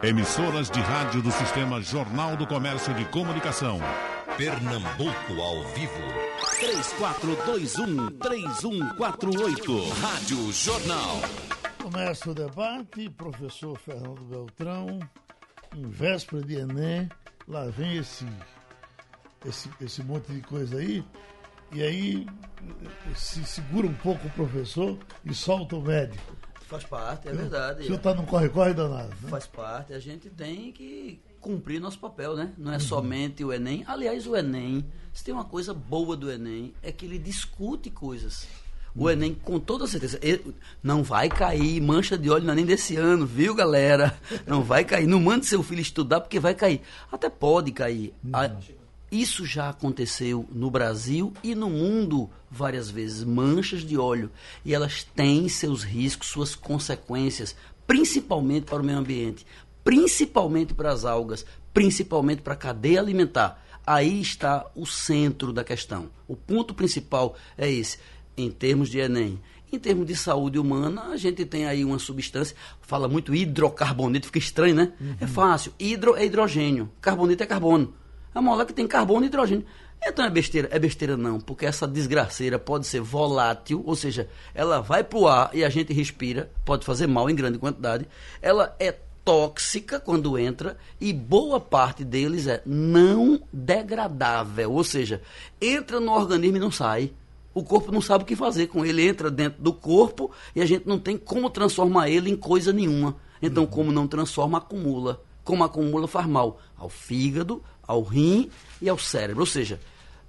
Emissoras de rádio do Sistema Jornal do Comércio de Comunicação. Pernambuco ao vivo. 3421-3148. Rádio Jornal. Começa o debate, professor Fernando Beltrão, em véspera de Enem, lá vem esse, esse, esse monte de coisa aí, e aí se segura um pouco o professor e solta o médico. Faz parte, é verdade. O senhor está num corre-corre danado. Né? Faz parte, a gente tem que cumprir nosso papel, né? Não é uhum. somente o Enem. Aliás, o Enem, se tem uma coisa boa do Enem, é que ele discute coisas. O uhum. Enem, com toda certeza, não vai cair mancha de óleo não é nem desse ano, viu, galera? Não vai cair. Não mande seu filho estudar porque vai cair. Até pode cair. Uhum. A, isso já aconteceu no Brasil e no mundo várias vezes. Manchas de óleo. E elas têm seus riscos, suas consequências, principalmente para o meio ambiente, principalmente para as algas, principalmente para a cadeia alimentar. Aí está o centro da questão. O ponto principal é esse, em termos de Enem. Em termos de saúde humana, a gente tem aí uma substância, fala muito hidrocarboneto, fica estranho, né? Uhum. É fácil. Hidro é hidrogênio, carboneto é carbono. É uma molécula que tem carbono e hidrogênio. Então é besteira? É besteira não, porque essa desgraceira pode ser volátil, ou seja, ela vai para o ar e a gente respira, pode fazer mal em grande quantidade. Ela é tóxica quando entra e boa parte deles é não degradável, ou seja, entra no organismo e não sai. O corpo não sabe o que fazer com ele, entra dentro do corpo e a gente não tem como transformar ele em coisa nenhuma. Então, como não transforma, acumula. Como acumula, faz mal ao fígado, ao rim e ao cérebro. Ou seja,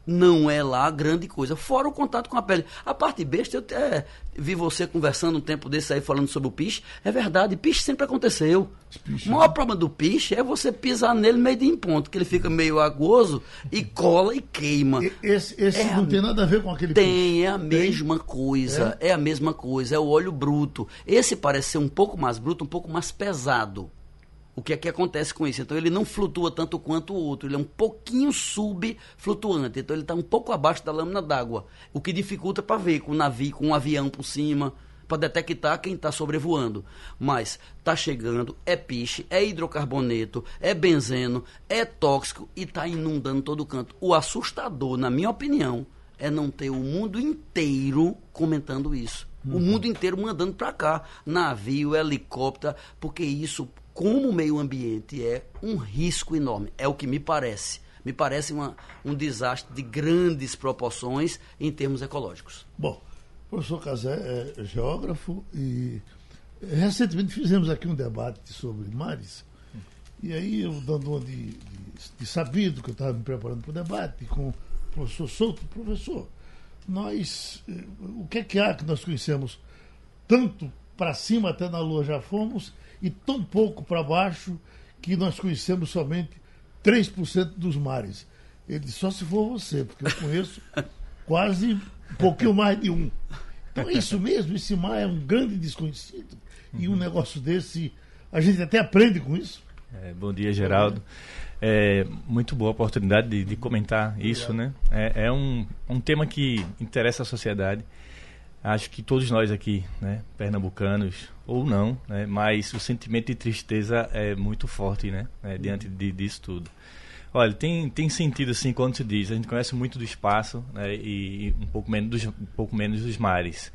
não é lá grande coisa. Fora o contato com a pele. A parte besta, eu até vi você conversando um tempo desse aí falando sobre o piche. É verdade, piche sempre aconteceu. Piche, o maior né? problema do piche é você pisar nele meio de em ponto, que ele fica meio aguoso e cola e queima. Esse, esse é não a... tem nada a ver com aquele Tem, piche. é a mesma tem? coisa. É? é a mesma coisa, é o óleo bruto. Esse parece ser um pouco mais bruto, um pouco mais pesado. O que é que acontece com isso? Então ele não flutua tanto quanto o outro, ele é um pouquinho subflutuante, então ele está um pouco abaixo da lâmina d'água, o que dificulta para ver com um navio, com um avião por cima, para detectar quem está sobrevoando. Mas está chegando, é piche, é hidrocarboneto, é benzeno, é tóxico e está inundando todo canto. O assustador, na minha opinião, é não ter o mundo inteiro comentando isso. Uhum. O mundo inteiro mandando para cá, navio, helicóptero, porque isso como o meio ambiente é um risco enorme. É o que me parece. Me parece uma, um desastre de grandes proporções em termos ecológicos. Bom, o professor Casé é geógrafo e recentemente fizemos aqui um debate sobre mares. E aí eu dando uma de, de, de sabido que eu estava me preparando para o debate com o professor Souto, professor, nós, eh, o que é que há que nós conhecemos tanto para cima até na Lua já fomos e tão pouco para baixo que nós conhecemos somente 3% dos mares. Ele disse, só se for você, porque eu conheço quase um pouquinho mais de um. Então é isso mesmo, esse mar é um grande desconhecido. E um negócio desse, a gente até aprende com isso. É, bom dia, Geraldo. É, muito boa oportunidade de, de comentar isso, né? É, é um, um tema que interessa a sociedade. Acho que todos nós aqui, né, pernambucanos ou não, né, mas o sentimento de tristeza é muito forte, né, né diante de, disso tudo. Olha, tem, tem sentido assim quando se diz, a gente conhece muito do espaço né, e, um pouco menos dos, um pouco menos dos mares.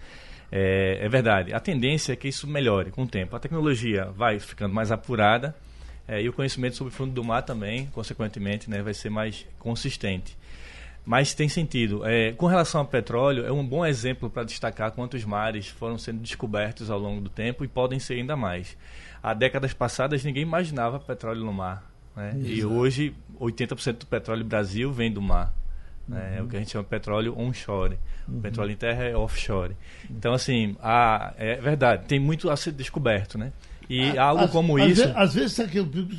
É, é, verdade, a tendência é que isso melhore com o tempo. A tecnologia vai ficando mais apurada é, e o conhecimento sobre o fundo do mar também, consequentemente, né, vai ser mais consistente. Mas tem sentido. É, com relação ao petróleo, é um bom exemplo para destacar quantos mares foram sendo descobertos ao longo do tempo e podem ser ainda mais. Há décadas passadas, ninguém imaginava petróleo no mar. Né? E hoje, 80% do petróleo do Brasil vem do mar. Né? É o que a gente chama de petróleo onshore. Uhum. O petróleo em terra é offshore. Então, assim, há, é verdade, tem muito a ser descoberto. Né? E a, algo como às isso. Vezes, às vezes,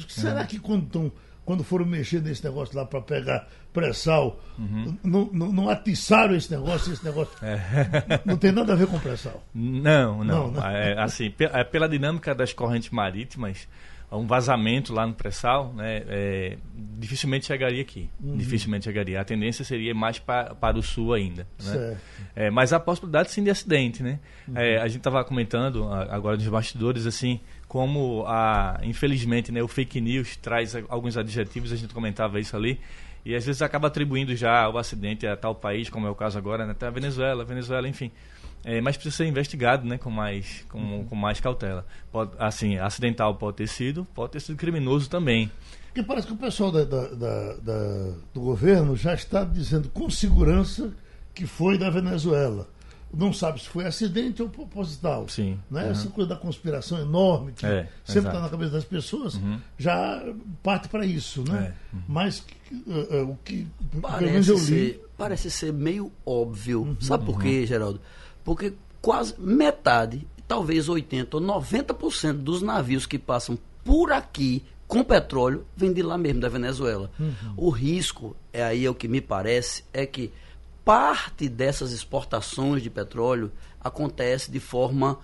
será uhum. que quando estão quando foram mexer nesse negócio lá para pegar pré-sal, uhum. não, não, não, atiçaram esse negócio, esse negócio. É. Não tem nada a ver com pré-sal. Não, não. não né? é, assim, é, pela dinâmica das correntes marítimas, um vazamento lá no pré-sal, né, é, dificilmente chegaria aqui. Uhum. Dificilmente chegaria. A tendência seria mais pa, para o sul ainda. Né? É, mas há possibilidade sim de acidente. Né? Uhum. É, a gente estava comentando agora nos bastidores assim como a, infelizmente né, o fake news traz alguns adjetivos, a gente comentava isso ali. E às vezes acaba atribuindo já o acidente a tal país, como é o caso agora, né? até a Venezuela, Venezuela, enfim. É, mas precisa ser investigado né, com, mais, com, uhum. com mais cautela. Pode, assim, acidental pode ter sido, pode ter sido criminoso também. Porque parece que o pessoal da, da, da, do governo já está dizendo com segurança que foi da Venezuela. Não sabe se foi acidente ou proposital. Sim. Né? Uhum. Essa coisa da conspiração enorme que é, sempre está na cabeça das pessoas, uhum. já parte para isso. Né? É. Uhum. Mas uh, uh, o que. Parece, ser, parece ser meio óbvio. Uhum. Sabe por quê, Geraldo? Porque quase metade, talvez 80% ou 90% dos navios que passam por aqui com petróleo vem de lá mesmo, da Venezuela. Uhum. O risco, é aí é o que me parece, é que parte dessas exportações de petróleo acontece de forma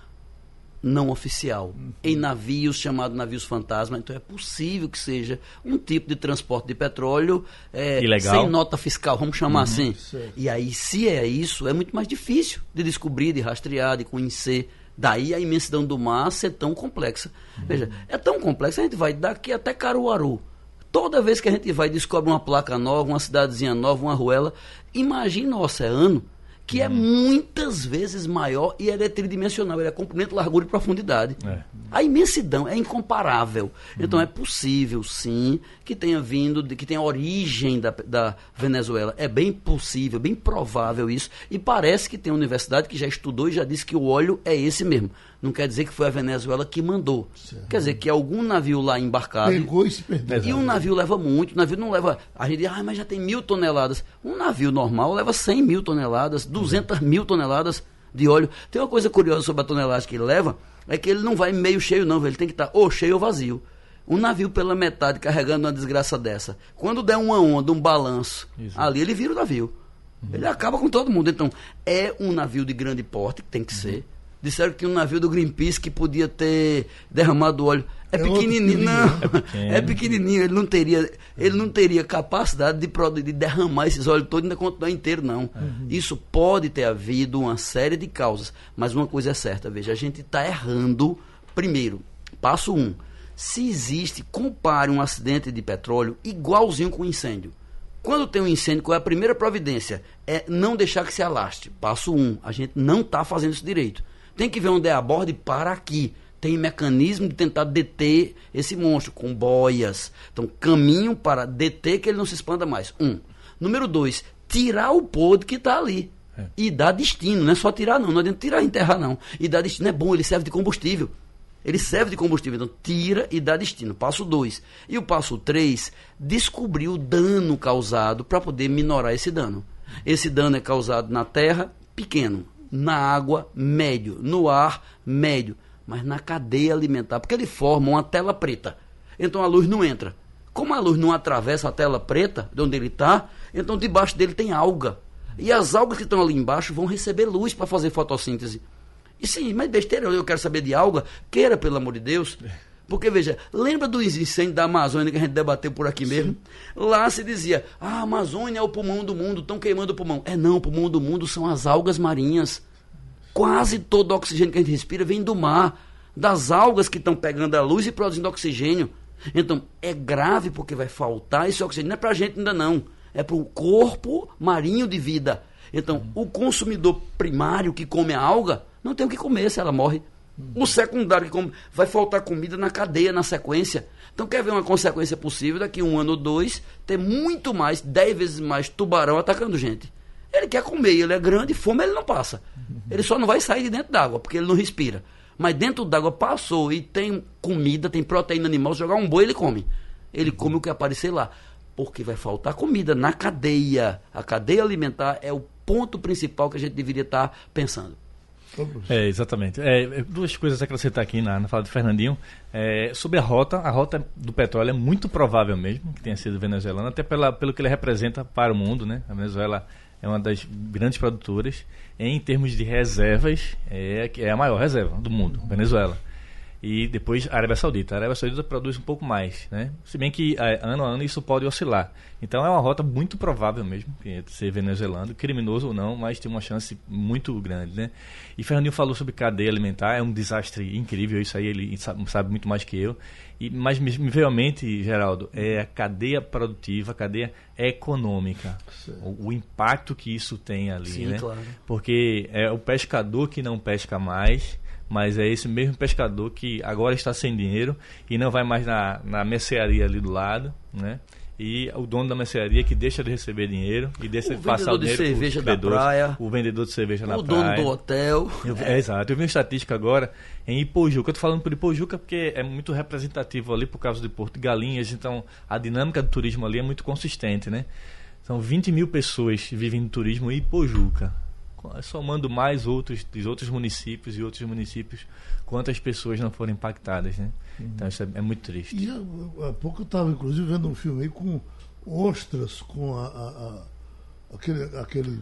não oficial, uhum. em navios chamados navios fantasma. Então é possível que seja um tipo de transporte de petróleo é, sem nota fiscal, vamos chamar uhum. assim. Certo. E aí, se é isso, é muito mais difícil de descobrir, de rastrear, de conhecer. Daí a imensidão do mar ser tão complexa. Uhum. Veja, é tão complexa, a gente vai daqui até Caruaru. Toda vez que a gente vai e descobre uma placa nova, uma cidadezinha nova, uma ruela, imagina o oceano que é muitas vezes maior e ele é tridimensional, ele é comprimento, largura e profundidade. É. A imensidão é incomparável. Uhum. Então é possível, sim, que tenha vindo, que tenha origem da, da Venezuela. É bem possível, bem provável isso. E parece que tem universidade que já estudou e já disse que o óleo é esse mesmo. Não quer dizer que foi a Venezuela que mandou. Certo. Quer dizer que algum navio lá embarcado. Pegou e se perdeu. E um navio leva muito. O navio não leva. A gente diz, ah, mas já tem mil toneladas. Um navio normal leva 100 mil toneladas, 200 uhum. mil toneladas de óleo. Tem uma coisa curiosa sobre a tonelagem que ele leva: é que ele não vai meio cheio, não. Ele tem que estar ou cheio ou vazio. Um navio pela metade carregando uma desgraça dessa. Quando der uma onda, um balanço, Isso. ali ele vira o navio. Uhum. Ele acaba com todo mundo. Então, é um navio de grande porte, que tem que uhum. ser. Disseram que um navio do Greenpeace que podia ter derramado óleo. É, é pequenininho, não. É, é, pequenininho, ele não teria, ele não teria capacidade de, de derramar esses óleos todos e ainda continuar inteiro, não. Uhum. Isso pode ter havido uma série de causas, mas uma coisa é certa, veja, a gente está errando. Primeiro, passo um, se existe, compare um acidente de petróleo igualzinho com um incêndio. Quando tem um incêndio, qual é a primeira providência? É não deixar que se alaste. Passo um, a gente não está fazendo isso direito. Tem que ver onde é a borda e para aqui. Tem mecanismo de tentar deter esse monstro com boias. Então, caminho para deter que ele não se expanda mais. Um. Número dois, tirar o podre que está ali. É. E dar destino, não é só tirar, não. Não adianta tirar e enterrar, não. E dar destino é bom, ele serve de combustível. Ele serve de combustível, então tira e dá destino. Passo 2. E o passo 3, descobrir o dano causado para poder minorar esse dano. Esse dano é causado na terra, pequeno na água, médio, no ar, médio, mas na cadeia alimentar, porque ele forma uma tela preta. Então a luz não entra. Como a luz não atravessa a tela preta, de onde ele está, então debaixo dele tem alga. E as algas que estão ali embaixo vão receber luz para fazer fotossíntese. E sim, mas besteira, eu quero saber de alga, queira, pelo amor de Deus. Porque, veja, lembra do incêndio da Amazônia que a gente debateu por aqui mesmo? Sim. Lá se dizia, ah, a Amazônia é o pulmão do mundo, estão queimando o pulmão. É não, o pulmão do mundo são as algas marinhas. Quase todo o oxigênio que a gente respira vem do mar, das algas que estão pegando a luz e produzindo oxigênio. Então, é grave porque vai faltar esse oxigênio. Não é para a gente ainda não, é para o corpo marinho de vida. Então, o consumidor primário que come a alga não tem o que comer se ela morre. O secundário que come, vai faltar comida na cadeia, na sequência. Então, quer ver uma consequência possível daqui um ano ou dois, ter muito mais, dez vezes mais tubarão atacando gente. Ele quer comer, ele é grande, fome ele não passa. Ele só não vai sair de dentro d'água, porque ele não respira. Mas dentro d'água passou e tem comida, tem proteína animal, se jogar um boi ele come. Ele come o que aparecer lá. Porque vai faltar comida na cadeia. A cadeia alimentar é o ponto principal que a gente deveria estar pensando. É, exatamente. É, é, duas coisas a acrescentar aqui na, na fala de Fernandinho. É, sobre a rota, a rota do petróleo é muito provável mesmo que tenha sido venezuelana, até pela, pelo que ele representa para o mundo. Né? A Venezuela é uma das grandes produtoras. Em termos de reservas, é, é a maior reserva do mundo, Venezuela. E depois a Arábia Saudita. A Arábia Saudita produz um pouco mais, né? Se bem que é, ano a ano isso pode oscilar. Então é uma rota muito provável mesmo, ser venezuelano, criminoso ou não, mas tem uma chance muito grande, né? E Fernandinho falou sobre cadeia alimentar, é um desastre incrível, isso aí ele sabe, muito mais que eu. E, mas me veio à mente, Geraldo, é a cadeia produtiva, a cadeia econômica. O, o, impacto que isso tem ali, Sim, né? Claro. Porque é o pescador que não pesca mais, mas é esse mesmo pescador que agora está sem dinheiro e não vai mais na, na mercearia ali do lado, né? E o dono da mercearia que deixa de receber dinheiro e deixa de passar o dinheiro de cerveja da praia, o vendedor de cerveja na praia, o dono do hotel. Eu, é. exato. Eu vi uma estatística agora em Ipojuca. Eu estou falando por Ipojuca porque é muito representativo ali por causa de Porto de Galinhas, então a dinâmica do turismo ali é muito consistente, né? São 20 mil pessoas vivem no turismo em Ipojuca somando mais outros dos outros municípios e outros municípios, quantas pessoas não foram impactadas, né? Uhum. Então isso é, é, muito triste. E há pouco eu estava inclusive vendo um filme aí com ostras, com a, a, a aquele, aquele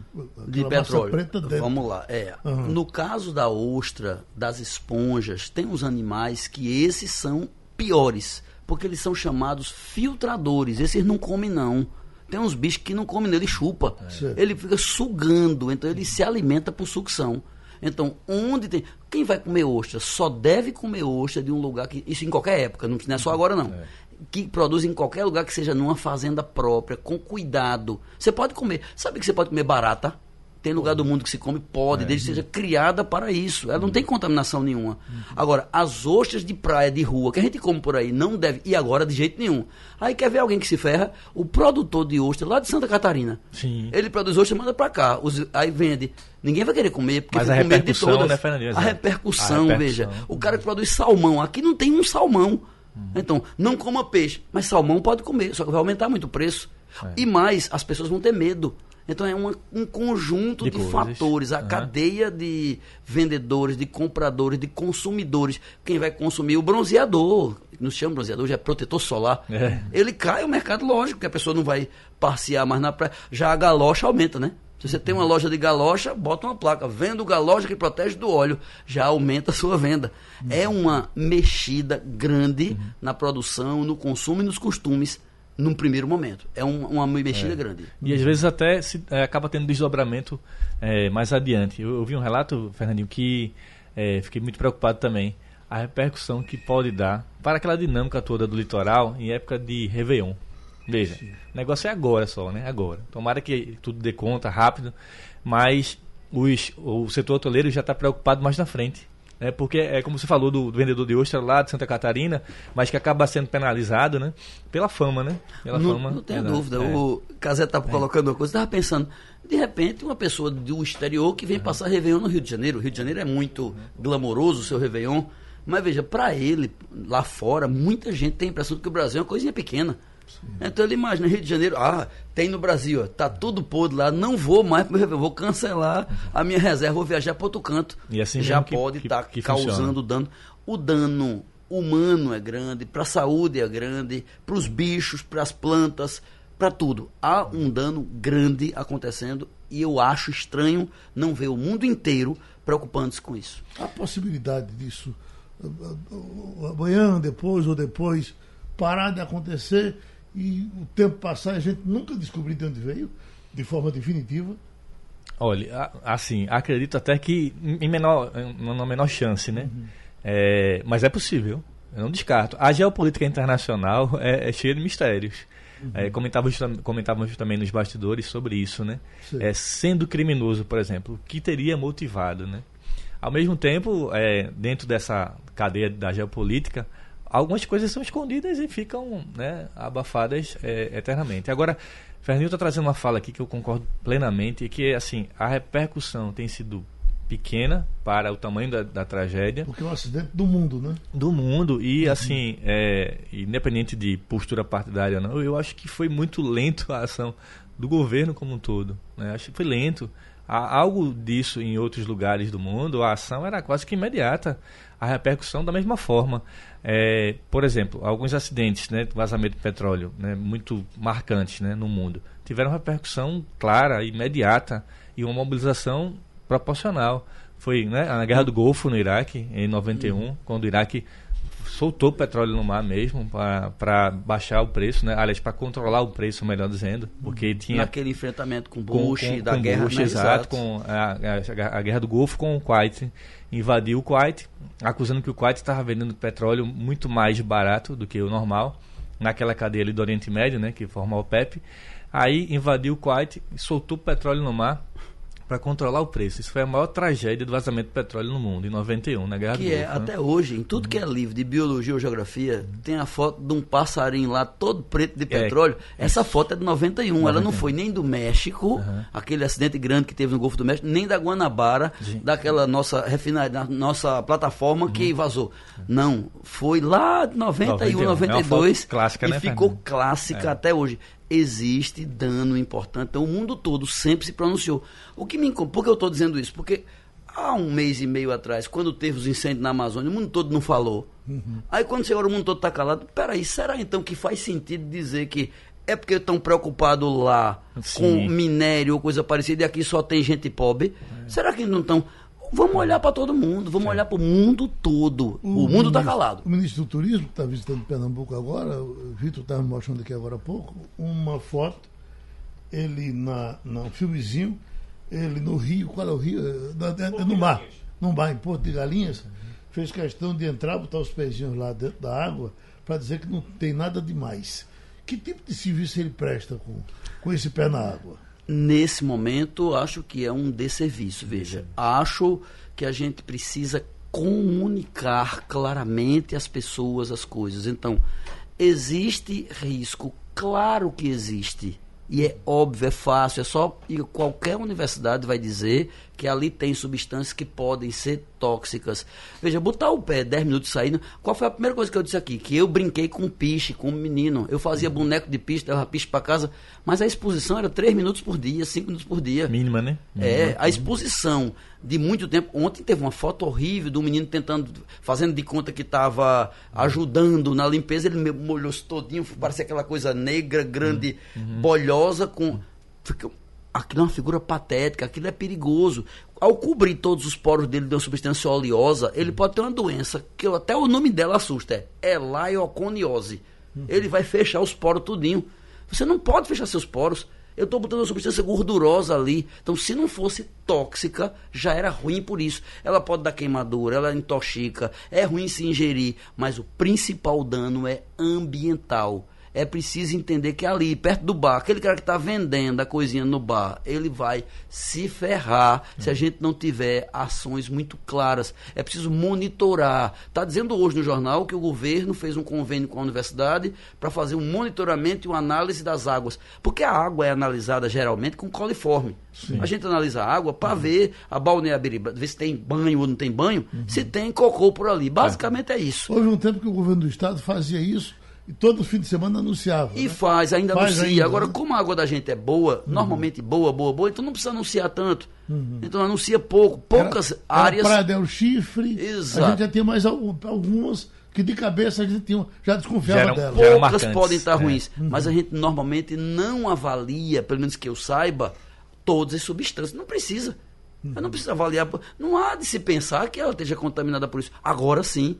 de petróleo. Preta dentro. Vamos lá, é. Uhum. No caso da ostra, das esponjas, tem uns animais que esses são piores, porque eles são chamados filtradores. Esses não comem não. Tem uns bichos que não comem, ele chupa. É. Ele fica sugando, então ele se alimenta por sucção. Então, onde tem. Quem vai comer ostra só deve comer ostra de um lugar que. Isso em qualquer época, não é só agora não. É. Que produz em qualquer lugar que seja numa fazenda própria, com cuidado. Você pode comer. Sabe que você pode comer barata? Tem lugar do mundo que se come, pode, é. desde que seja criada para isso. Ela não tem contaminação nenhuma. Agora, as ostras de praia, de rua, que a gente come por aí, não deve. E agora, de jeito nenhum. Aí quer ver alguém que se ferra? O produtor de ostra lá de Santa Catarina. Sim. Ele produz ostra e manda para cá. Os, aí vende. Ninguém vai querer comer, porque Mas a repercussão, de todas. Né? A repercussão, a repercussão, veja. O cara que produz salmão, aqui não tem um salmão. Hum. Então, não coma peixe, mas salmão pode comer, só que vai aumentar muito o preço. É. E mais, as pessoas vão ter medo. Então é uma, um conjunto de, de fatores, a uhum. cadeia de vendedores, de compradores, de consumidores. Quem vai consumir o bronzeador, não se chama bronzeador, já é protetor solar. É. Ele cai o mercado, lógico, que a pessoa não vai passear mais na praia. Já a galocha aumenta, né? Se você tem uma loja de galocha, bota uma placa, vendo galocha que protege do óleo, já aumenta a sua venda. É uma mexida grande uhum. na produção, no consumo e nos costumes num primeiro momento. É um, uma mexida é. grande. E às vezes até se, é, acaba tendo desdobramento é, mais adiante. Eu, eu, vi um relato, Fernandinho, que é, fiquei muito preocupado também. A repercussão que pode dar para aquela dinâmica toda do litoral em época de Réveillon. Veja, Sim. o negócio é agora só, né? Agora. Tomara que tudo dê conta rápido, mas os, o setor hoteleiro já está preocupado mais na frente né? Porque é como você falou do, do, vendedor de ostra lá de Santa Catarina, mas que acaba sendo penalizado, né? Pela fama, né? Pela não, fama. Não tenho dúvida. É. O Casé estava é. colocando uma coisa, estava pensando, de repente, uma pessoa do exterior que vem uhum. passar Réveillon no Rio de Janeiro. O Rio de Janeiro é muito glamouroso o seu Réveillon. Mas veja, para ele, lá fora, muita gente tem a impressão de que o Brasil é uma coisinha pequena. Então ele imagina, Rio de Janeiro, ah, tem no Brasil, ó, tá tudo podre lá, não vou mais, vou cancelar a minha reserva, vou viajar para outro canto. E assim já pode estar tá causando dano. O dano humano é grande, para a saúde é grande, para os bichos, para as plantas, para tudo. Há um dano grande acontecendo e eu acho estranho não ver o mundo inteiro preocupando-se com isso. A possibilidade disso amanhã, depois ou depois parar de acontecer e o tempo passar a gente nunca descobriu de onde veio, de forma definitiva. Olha, assim, acredito até que em menor, na menor chance, né? Uhum. É, mas é possível, eu não descarto. A geopolítica internacional é, é cheia de mistérios. Uhum. É, comentávamos, comentávamos também nos bastidores sobre isso, né? É, sendo criminoso, por exemplo, o que teria motivado, né? Ao mesmo tempo, é, dentro dessa cadeia da geopolítica, algumas coisas são escondidas e ficam né, abafadas é, eternamente. Agora, Fernando está trazendo uma fala aqui que eu concordo plenamente, que assim, a repercussão tem sido pequena para o tamanho da, da tragédia. Porque é um acidente do mundo, né? Do mundo. E uhum. assim, é, independente de postura partidária ou não, eu acho que foi muito lento a ação do governo como um todo. Né? Acho que foi lento. Há algo disso em outros lugares do mundo, a ação era quase que imediata. A repercussão da mesma forma. É, por exemplo, alguns acidentes, né, vazamento de petróleo, né, muito marcantes né, no mundo, tiveram repercussão clara, imediata e uma mobilização proporcional. Foi né, a Guerra do Golfo no Iraque, em 91, uhum. quando o Iraque soltou petróleo no mar mesmo para baixar o preço, né? Aliás, para controlar o preço, melhor dizendo, porque tinha naquele enfrentamento com Bush, com, com, da com guerra, Bush, né? exato, com a, a, a, guerra do Golfo com o Kuwait, invadiu o Kuwait, acusando que o Kuwait estava vendendo petróleo muito mais barato do que o normal naquela cadeia ali do Oriente Médio, né, que forma o PEP. Aí invadiu o Kuwait e soltou petróleo no mar para controlar o preço. Isso foi a maior tragédia do vazamento de petróleo no mundo, em 91, na Guerra que do é, Golfo. até hoje, em tudo que é livro de biologia ou geografia, tem a foto de um passarinho lá todo preto de petróleo. Essa foto é de 91, ela não foi nem do México, aquele acidente grande que teve no Golfo do México, nem da Guanabara, daquela nossa refinaria, nossa plataforma que vazou. Não, foi lá de 91, 91. É uma 92 foto clássica, e né, ficou clássica até hoje. Existe dano importante. Então, o mundo todo sempre se pronunciou. O que me incomoda, por que eu estou dizendo isso? Porque há um mês e meio atrás, quando teve os incêndios na Amazônia, o mundo todo não falou. Aí quando chegou o mundo todo está calado, peraí, será então que faz sentido dizer que é porque estão preocupados lá Sim. com minério ou coisa parecida e aqui só tem gente pobre? Será que não estão... Vamos olhar para todo mundo, vamos olhar para o mundo todo. O, mundo está calado. O ministro do Turismo, que está visitando Pernambuco agora, o Vitor estava me mostrando aqui agora há pouco, uma foto, ele na, na um filmezinho, ele no Rio, qual é o Rio? É, no mar, no mar, em Porto de Galinhas, fez questão de entrar, botar os pezinhos lá dentro da água, para dizer que não tem nada demais. Que tipo de serviço ele presta com, com esse pé na água? Nesse momento, acho que é um desserviço. Veja, acho que a gente precisa comunicar claramente às pessoas as coisas. Então, existe risco? Claro que existe. E é óbvio, é fácil, é só. E qualquer universidade vai dizer que ali tem substâncias que podem ser tóxicas. Veja, botar o pé 10 minutos saindo. Qual foi a primeira coisa que eu disse aqui? Que eu brinquei com piche, com um menino. Eu fazia boneco de piche, levava piche para casa. Mas a exposição era 3 minutos por dia, 5 minutos por dia. Mínima, né? É, a exposição de muito tempo. Ontem teve uma foto horrível do menino tentando, fazendo de conta que estava ajudando na limpeza. Ele molhou-se todinho, parecia aquela coisa negra, grande, bolhosa, com. Aquilo é uma figura patética, aquilo é perigoso. Ao cobrir todos os poros dele de uma substância oleosa, ele pode ter uma doença, que até o nome dela assusta, é elaioconiose. Ele vai fechar os poros tudinho. Você não pode fechar seus poros. Eu estou botando uma substância gordurosa ali. Então, se não fosse tóxica, já era ruim por isso. Ela pode dar queimadura, ela intoxica, é ruim se ingerir, mas o principal dano é ambiental. É preciso entender que ali, perto do bar, aquele cara que está vendendo a coisinha no bar, ele vai se ferrar se a gente não tiver ações muito claras. É preciso monitorar. Está dizendo hoje no jornal que o governo fez um convênio com a universidade para fazer um monitoramento e uma análise das águas. Porque a água é analisada geralmente com coliforme. A gente analisa a água para ver a balneabilidade, ver se tem banho ou não tem banho, se tem cocô por ali. Basicamente é isso. Houve um tempo que o governo do estado fazia isso e todo fim de semana anunciava. E né? faz, ainda Faz anuncia. ainda, Agora, né? como a água da gente é boa, normalmente boa, boa, boa, então não precisa anunciar tanto. Então anuncia pouco, poucas Era- era áreas. Praia del Chifre. Exato. A gente já tem mais algum- algumas que de cabeça a gente tinha, já desconfiava Já eram- delas. já eram poucas marcantes, podem estar é. ruins, mas a gente normalmente não avalia, pelo menos que eu saiba, todas as substâncias. Não precisa. Eu não preciso avaliar. Não há de se pensar que ela esteja contaminada por isso. Agora sim,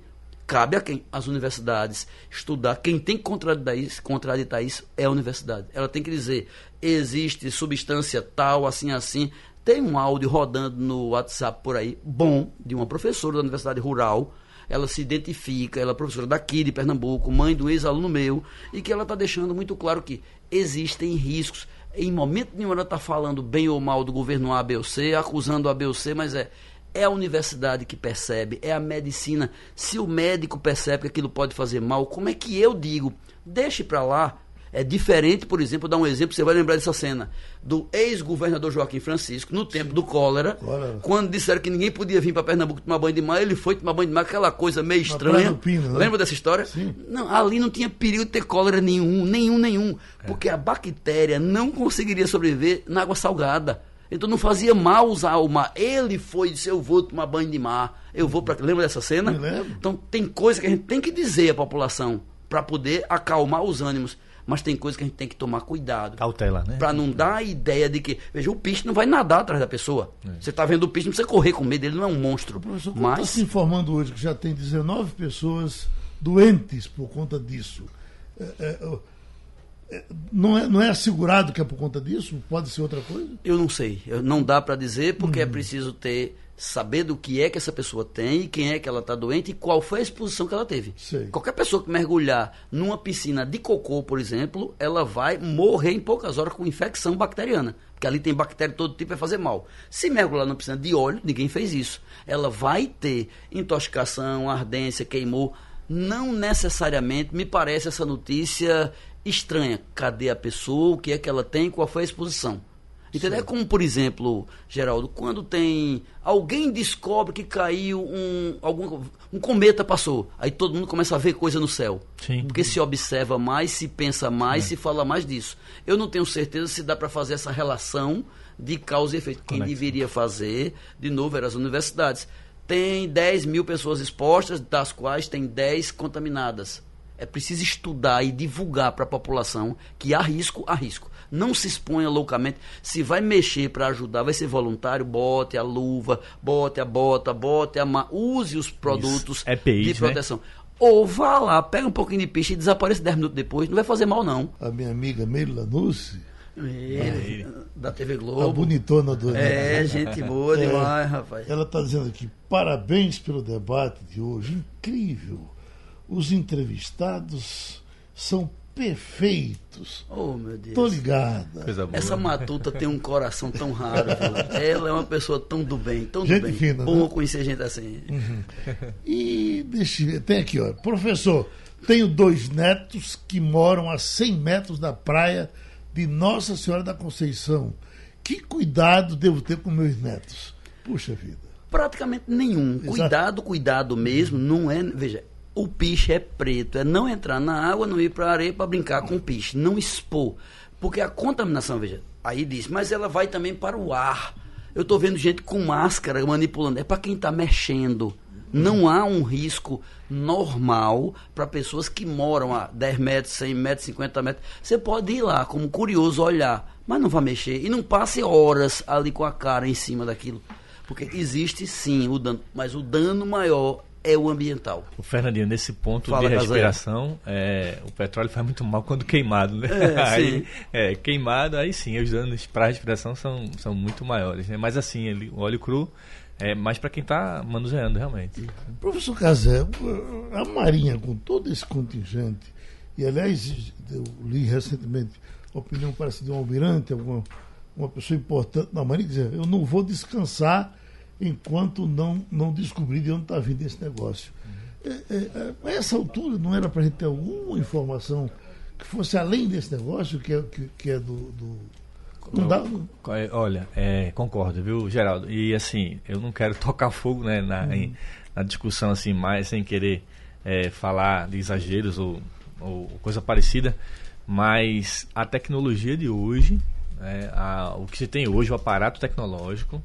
cabe a quem? As universidades estudar. Quem tem que contraditar isso, contraditar isso é a universidade. Ela tem que dizer: existe substância tal, assim, assim. Tem um áudio rodando no WhatsApp por aí, bom, de uma professora da Universidade Rural ela se identifica, ela é professora daqui de Pernambuco, mãe do ex-aluno meu, e que ela está deixando muito claro que existem riscos. Em momento nenhum ela está falando bem ou mal do governo A, B ou C, acusando a B ou C, mas é, é a universidade que percebe, é a medicina. Se o médico percebe que aquilo pode fazer mal, como é que eu digo? Deixe para lá. É diferente, por exemplo, dar um exemplo, você vai lembrar dessa cena, do ex-governador Joaquim Francisco, no tempo do cólera, Cólera. quando disseram que ninguém podia vir para Pernambuco tomar banho de mar, ele foi tomar banho de mar, aquela coisa meio estranha. Pino, né? Lembra dessa história? Sim. Não, ali não tinha perigo de ter cólera nenhum, nenhum, nenhum. Porque a bactéria não conseguiria sobreviver na água salgada. Então não fazia mal usar o mar. Ele foi e disse: Eu vou tomar banho de mar. Eu vou para. Lembra dessa cena? Me lembro. Então tem coisa que a gente tem que dizer à população para poder acalmar os ânimos. Mas tem coisa que a gente tem que tomar cuidado. Cautela, né? Pra não dar a ideia de que. Veja, o piche não vai nadar atrás da pessoa. Você tá vendo o piche, não precisa correr com medo, ele não é um monstro. Professor, como está Mas. se informando hoje que já tem 19 pessoas doentes por conta disso. É, é, é, não, é, não é assegurado que é por conta disso? Pode ser outra coisa? Eu não sei. Eu, não dá para dizer porque é preciso ter saber do que é que essa pessoa tem, quem é que ela está doente e qual foi a exposição que ela teve. Sei. Qualquer pessoa que mergulhar numa piscina de cocô, por exemplo, ela vai morrer em poucas horas com infecção bacteriana. Porque ali tem bactéria de todo tipo e vai fazer mal. Se mergulhar numa piscina de óleo, ninguém fez isso. Ela vai ter intoxicação, ardência, queimou. Não necessariamente me parece essa notícia estranha. Cadê a pessoa? O que é que ela tem? Qual foi a exposição? Entendeu? É como, por exemplo, Geraldo, quando tem. Alguém descobre que caiu um. Algum, um cometa passou. Aí todo mundo começa a ver coisa no céu. Sim. Porque se observa mais, se pensa mais, É. se fala mais disso. Eu não tenho certeza se dá para fazer essa relação de causa e efeito. Quem Conexão. deveria fazer, de novo, eram as universidades. Tem 10 mil pessoas expostas, das quais tem 10 contaminadas. É preciso estudar e divulgar para a população que há risco, há risco. Não se exponha loucamente. Se vai mexer para ajudar, vai ser voluntário, bote a luva, bote a bota, bote a ma... use os produtos EPIs, de né? proteção. Ou vá lá, pega um pouquinho de piche e desaparece 10 minutos depois. Não vai fazer mal, não. A minha amiga Meire Lanucci, Ele, da TV a Globo. bonitona do. É, gente boa É. demais, rapaz. Ela está dizendo aqui: parabéns pelo debate de hoje, incrível. Os entrevistados são perfeitos. Oh, meu Deus. Tô ligada. Coisa boa. Essa matuta tem um coração tão raro? Ela é uma pessoa tão do bem, tão Gente do bem. fina, Bom né? conhecer gente assim. E deixa eu ver, tem aqui, ó. Professor, tenho dois netos que moram a 100 metros da praia de Nossa Senhora da Conceição. Que cuidado devo ter com meus netos? Puxa vida. Praticamente nenhum. Exato. Cuidado, cuidado mesmo, não é. Veja, o piche é preto, é não entrar na água, não ir para a areia para brincar com o piche, não expor. Porque a contaminação, veja, aí diz, mas ela vai também para o ar. Eu estou vendo gente com máscara manipulando, é para quem está mexendo. Não há um risco normal para pessoas que moram a 10 metros, 100 metros, 50 metros. Você pode ir lá como curioso olhar, mas não vai mexer. E não passe horas ali com a cara em cima daquilo. Porque existe sim o dano, mas o dano maior é o ambiental. O Fernandinho, nesse ponto Fala, de respiração, é, o petróleo faz muito mal quando queimado, né? É, aí, sim. é, queimado, aí sim, os danos para a respiração são, são muito maiores, né? Mas assim, ele, o óleo cru é mais para quem está manuseando, realmente. Professor Casé, a Marinha, com todo esse contingente, e aliás, eu li recentemente a opinião parece de um almirante, alguma, uma pessoa importante na Marinha, dizer, eu não vou descansar enquanto não, não descobrir de onde está vindo esse negócio. É, é, é, a essa altura não era para a gente ter alguma informação que fosse além desse negócio, que é, que, que é do. do- não dá, é, Olha, é, concordo, viu, Geraldo? E assim, eu não quero tocar fogo né, na, em- na discussão assim, mais sem querer é, falar de exageros ou, ou coisa parecida, mas a tecnologia de hoje, né, a- o que se tem hoje, o aparato tecnológico,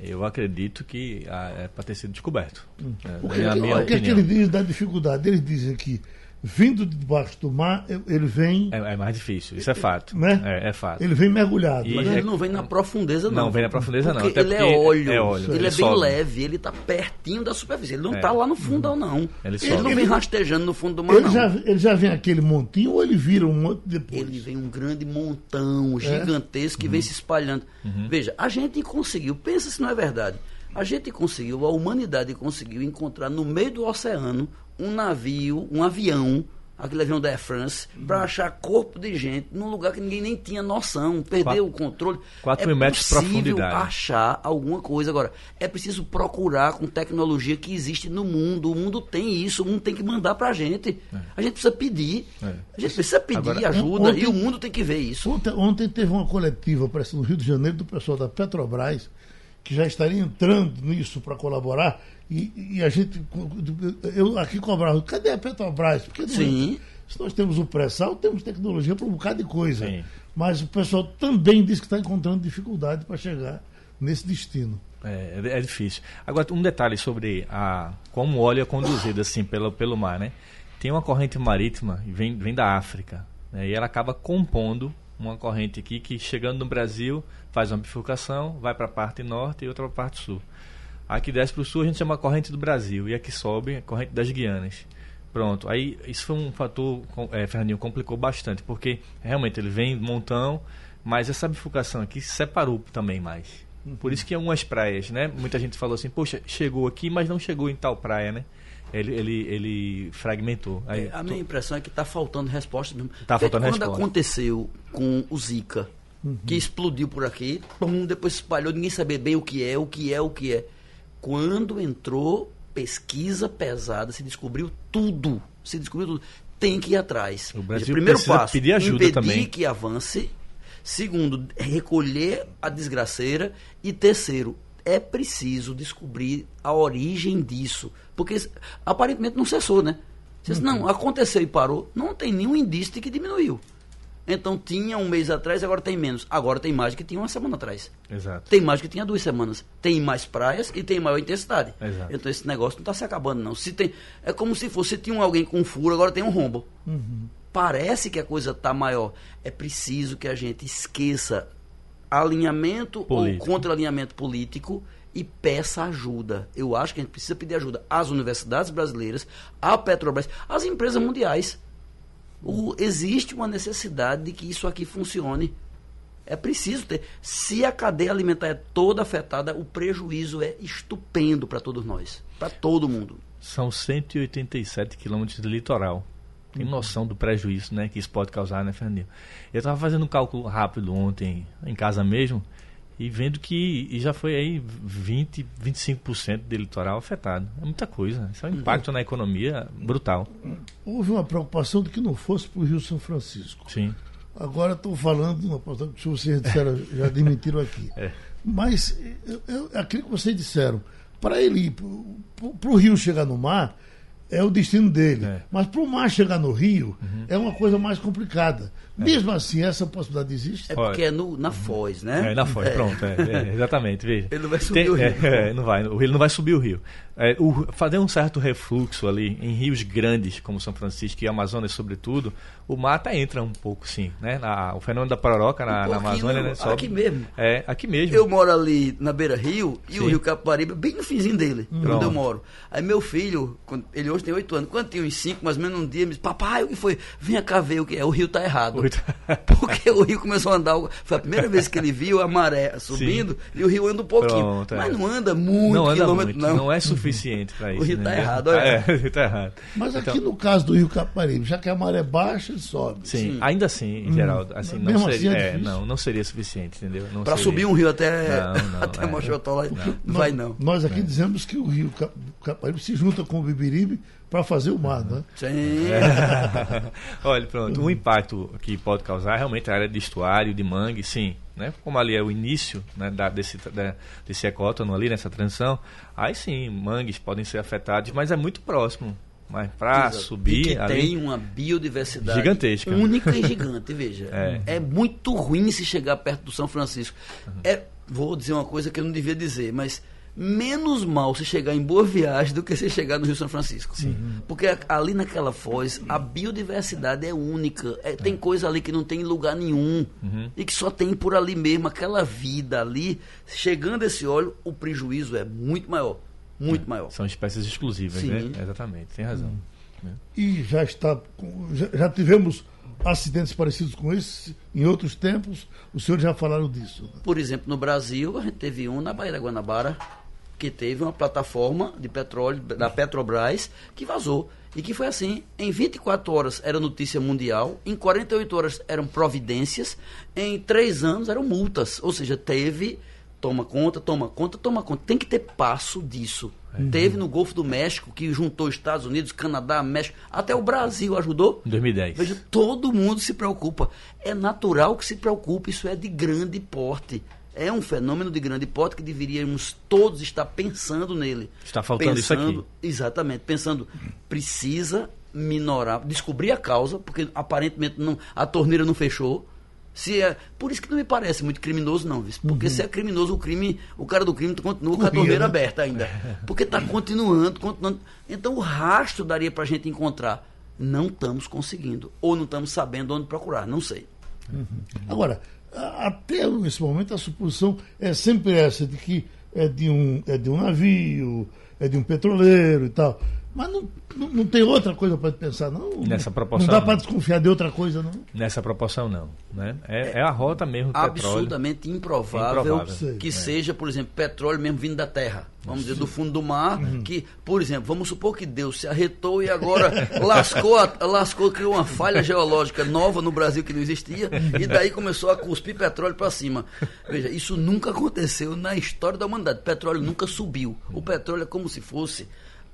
eu acredito que ah, é para ter sido descoberto. É, O que, na minha o que é que ele diz da dificuldade? Eles dizem que, vindo de debaixo do mar, ele vem, É, é mais difícil, isso é fato. Né? É, é fato. ele vem mergulhado. E- Mas né? ele não vem na profundeza, não. Não vem na profundeza, não, Porque até ele é porque óleo. é óleo, Ele, ele é bem sobe. leve, ele está pertinho da superfície. Ele não É. está lá no fundão, não. Ele Ele, não vem rastejando no fundo do mar, Ele não. já, ele já vem aquele montinho ou ele vira um monte depois? Ele vem um grande montão gigantesco que vem se espalhando. Veja, a gente conseguiu, pensa se não é verdade, a gente conseguiu, a humanidade conseguiu encontrar no meio do oceano um navio, um avião, aquele avião da Air France, para achar corpo de gente num lugar que ninguém nem tinha noção, perdeu o controle. quatro é mil metros de profundidade. achar alguma coisa. Agora, é preciso procurar com tecnologia que existe no mundo. O mundo tem isso, o mundo tem que mandar pra gente. A gente precisa pedir. É. A gente precisa pedir Agora, ajuda ontem- e o mundo tem que ver isso. Ontem, ontem teve uma coletiva, parece, no Rio de Janeiro, do pessoal da Petrobras, que já estaria entrando nisso para colaborar. E, e a gente, eu aqui cobrava, cadê a Petrobras? Porque não Sim. se nós temos o pré-sal, temos tecnologia para um bocado de coisa. Sim. Mas o pessoal também diz que está encontrando dificuldade para chegar nesse destino. É, é- é difícil. Agora, um detalhe sobre a, como o óleo é conduzido assim pelo, pelo mar, né? Tem uma corrente marítima, vem, vem da África, né? e ela acaba compondo uma corrente aqui que, chegando no Brasil, faz uma bifurcação, vai para a parte norte e outra para a parte sul. A que desce para o sul a gente chama corrente do Brasil, e a que sobe a corrente das Guianas. Pronto. Aí isso foi um fator, é, Fernandinho, complicou bastante, porque realmente ele vem montão, mas essa bifurcação aqui separou também mais. Por isso que em algumas praias, né? Muita gente falou assim, poxa, chegou aqui, mas não chegou em tal praia, né? Ele, ele, ele fragmentou. Aí, é, a minha impressão é que está faltando resposta mesmo. Tá faltando quando resposta. aconteceu com o Zika, uhum. que explodiu por aqui, pum, depois espalhou, ninguém sabia bem o que é, o que é, o que é. Quando entrou pesquisa pesada, se descobriu tudo. Se descobriu tudo. Tem que ir atrás. O Brasil primeiro passo, pedir ajuda impedir também. que avance. Segundo, recolher a desgraceira. E terceiro, é preciso descobrir a origem disso. Porque aparentemente não cessou, né? Uhum. Não, aconteceu e parou. Não tem nenhum indício de que diminuiu. Então tinha um mês atrás, agora tem menos. Agora tem mais do que tinha uma semana atrás. Exato. Tem mais do que tinha duas semanas. Tem mais praias e tem maior intensidade. Exato. Então esse negócio não está se acabando, não. Se tem, é como se fosse tinha alguém com furo, agora tem um rombo. Uhum. Parece que a coisa está maior. É preciso que a gente esqueça alinhamento Político. ou contra-alinhamento político e peça ajuda. Eu acho que a gente precisa pedir ajuda às universidades brasileiras, à Petrobras, às empresas mundiais. O, existe uma necessidade de que isso aqui funcione. É preciso ter. Se a cadeia alimentar é toda afetada, o prejuízo é estupendo para todos nós, para todo mundo. São 187 quilômetros de litoral. Tem noção do prejuízo né, que isso pode causar, né, Fernandinho? Eu estava fazendo um cálculo rápido ontem, em casa mesmo, e vendo que e já foi aí 20, 25% do litoral afetado. É muita coisa. Isso é um impacto na economia brutal. Houve uma preocupação de que não fosse para o Rio São Francisco. Sim. Agora estou falando, uma preocupação que vocês disseram, já admitiram aqui. É. Mas eu, aquilo que vocês disseram, para ele ir para o Rio chegar no mar, é o destino dele. É. Mas para o mar chegar no Rio, é uma coisa mais complicada. Mesmo assim, essa possibilidade existe? É porque é no, na Foz, né? É, na Foz, pronto. é, é, exatamente, veja. Ele não vai subir o rio. é, é, não vai, ele não vai subir o rio. É, o- fazer um certo refluxo ali em rios grandes, como São Francisco e Amazonas, sobretudo, o mar até entra um pouco, sim. Né? Na- o fenômeno da pororoca na, Um na Amazônia, né? sobe. aqui mesmo. É, aqui mesmo. Eu moro ali na beira rio e o Sim. rio Capibaribe, bem no finzinho dele, onde Pronto. eu moro. Aí meu filho, ele hoje tem oito anos, quando tinha uns cinco, mais ou menos um dia, me disse, papai, o que foi? Venha cá ver o que é, o rio tá errado. O tá- Porque o rio começou a andar, foi a primeira vez que ele viu a maré subindo e o rio anda um pouquinho. Pronto, é. mas não anda muito não anda quilômetro, muito, não. não. é suficiente para isso. rio tá né? errado, olha. É, o rio tá errado. Mas aqui Então- no caso do Rio Caparibe, já que a maré baixa, ele sobe. Sim, ainda assim, Geraldo, assim, não Mesmo assim seria, é é, não, não seria suficiente, entendeu? Seria. subir um rio até, Não, não, até é. Mochotó lá, não vai não. Nós aqui dizemos que o Rio Cap- Caparibe se junta com o Bibiribe para fazer o mar, né? Sim. Olha, pronto, o impacto que pode causar é realmente a área de estuário, de mangue, sim. Né? Como ali é o início né, da, desse, da, desse ecótono ali, nessa transição, aí sim, mangues podem ser afetados, mas é muito próximo. Mas para subir e que ali, tem uma biodiversidade Gigantesca. única e gigante, veja. É. É. muito ruim se chegar perto do São Francisco. É, vou dizer uma coisa que eu não devia dizer, mas menos mal se chegar em Boa Viagem do que se chegar no Rio São Francisco. Porque a- ali naquela foz, a biodiversidade é única. É, tem coisa ali que não tem em lugar nenhum. E que só tem por ali mesmo. Aquela vida ali, chegando esse óleo, o prejuízo é muito maior. Muito maior. são espécies exclusivas, Sim. né? Exatamente, tem razão. E já está. Já, já tivemos acidentes parecidos com esse em outros tempos. Os senhores já falaram disso. né? Por exemplo, no Brasil, a gente teve um na Baía da Guanabara, que teve uma plataforma de petróleo da Petrobras que vazou. E que foi assim, em 24 horas era notícia mundial, em 48 horas eram providências, em 3 anos eram multas. Ou seja, teve, toma conta, toma conta, toma conta. Tem que ter passo disso. Teve no Golfo do México, que juntou Estados Unidos, Canadá, México, até o Brasil ajudou. Em 2010. Veja, todo mundo se preocupa. É natural que se preocupe, isso é de grande porte. É um fenômeno de grande porte que deveríamos todos estar pensando nele. Está faltando isso aqui. Exatamente, pensando, precisa minorar, descobrir a causa, porque aparentemente não, a torneira não fechou. Se é, por isso que não me parece muito criminoso, não, vice. porque se é criminoso, o crime, o cara do crime continua com a Corria, torneira né? aberta ainda. Porque está continuando, continuando. Então o rastro daria para a gente encontrar. Não estamos conseguindo. Ou não estamos sabendo onde procurar, não sei. Agora, a- até esse momento a suposição é sempre essa de que é de um, é de um navio, é de um petroleiro e tal. Mas não, não, não tem outra coisa para pensar, não. Nessa proporção, Não dá para desconfiar de outra coisa, não. Nessa proporção, não. Né? É, é a rota mesmo do petróleo. absolutamente improvável, Improvável. que É. seja, por exemplo, petróleo mesmo vindo da terra. Vamos dizer, do fundo do mar, Uhum. que, por exemplo, vamos supor que Deus se arretou e agora lascou, a- lascou, criou uma falha geológica nova no Brasil que não existia, e daí começou a cuspir petróleo para cima. Veja, isso nunca aconteceu na história da humanidade. O petróleo nunca subiu. O petróleo é como se fosse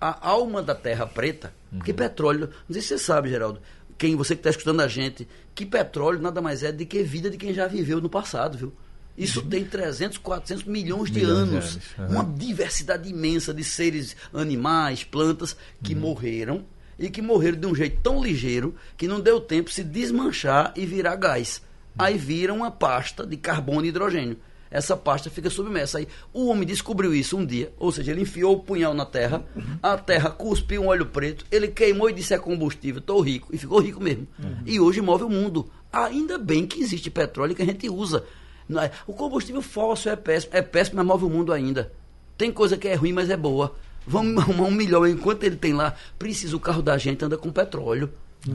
a alma da terra preta, porque petróleo, não sei se você sabe, Geraldo, quem você que está escutando a gente, que petróleo nada mais é do que vida de quem já viveu no passado, viu? Isso tem 300, 400 milhões de Milhões de anos. anos, aham. Uma diversidade imensa de seres, animais, plantas que morreram e que morreram de um jeito tão ligeiro que não deu tempo de se desmanchar e virar gás. Aí vira uma pasta de carbono e hidrogênio. Essa pasta fica submersa. Aí o homem descobriu isso um dia, ou seja, ele enfiou o punhal na terra, a terra cuspiu um óleo preto, ele queimou e disse é combustível, estou rico, e ficou rico mesmo. E hoje move o mundo. Ainda bem que existe petróleo que a gente usa. É- O combustível fóssil é péssimo, é péssimo, mas move o mundo ainda. Tem coisa que é ruim, mas é boa. Vamos arrumar um milhão. Enquanto ele tem lá, precisa o carro da gente anda com petróleo.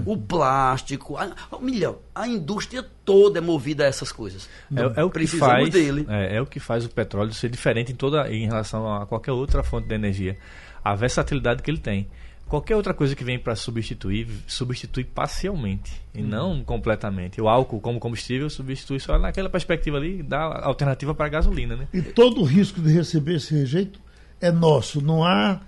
O plástico, a, milhão. A indústria toda é movida a essas coisas. É, é o que Precisamos faz, dele. É, é o que faz o petróleo ser diferente em toda em relação a qualquer outra fonte de energia. A versatilidade que ele tem. Qualquer outra coisa que vem para substituir, substitui parcialmente e não completamente. O álcool como combustível substitui só naquela perspectiva ali, dá alternativa para a gasolina, né? E todo o risco de receber esse rejeito é nosso. Não há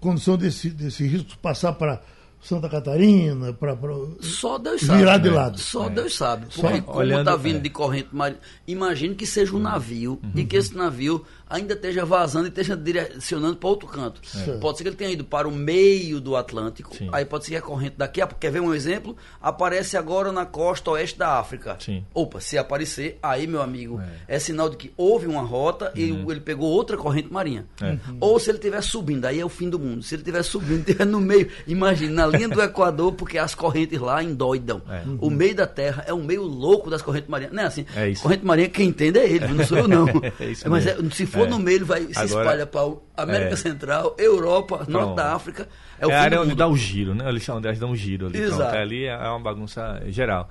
condição desse, desse risco passar para Santa Catarina, para. Só Deus sabe. Virar de né? lado. Só É. Deus sabe. Só Porque como olhando- está vindo é. de corrente marinha, imagine que seja um Uhum. navio e que esse navio ainda esteja vazando e esteja direcionando para outro canto. Pode ser que ele tenha ido para o meio do Atlântico, Sim. aí pode ser que a corrente daqui a pouco, quer ver um exemplo? Aparece agora na costa oeste da África. Sim. Opa, se aparecer, aí, meu amigo, é, sinal de que houve uma rota e Uhum. ele pegou outra corrente marinha. É. Ou se ele estiver subindo, aí é o fim do mundo. Se ele estiver subindo, estiver no meio, imagine, na linha do Equador, porque as correntes lá endoidam. É. O meio da Terra é um meio louco das correntes marinhas. Não é assim? É isso. Corrente marinha, quem entende é ele, não sou eu não. É isso Mas é- se for É. no meio, ele vai se Agora- espalha para América É. Central, Europa, Norte Pronto. da África. É É, o fim a área onde dá o giro, né? Eles chamam de dá um giro ali. Exato. Pronto, ali é uma bagunça geral.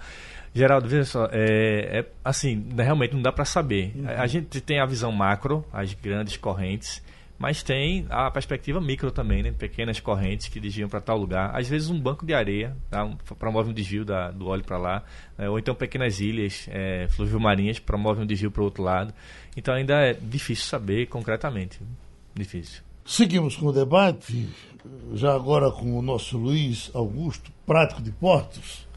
Geraldo, veja só, é, é, assim, né, realmente não dá para saber. A, a gente tem a visão macro, as grandes correntes, mas tem a perspectiva micro também, né? Pequenas correntes que desviam para tal lugar. Às vezes um banco de areia tá? um, promove um desvio da- do óleo para lá, né? ou então pequenas ilhas é, fluvio-marinhas promovem um desvio para o outro lado. Então ainda é difícil saber concretamente. Difícil. Seguimos com o debate, já agora com o nosso Luiz Augusto, prático de portos.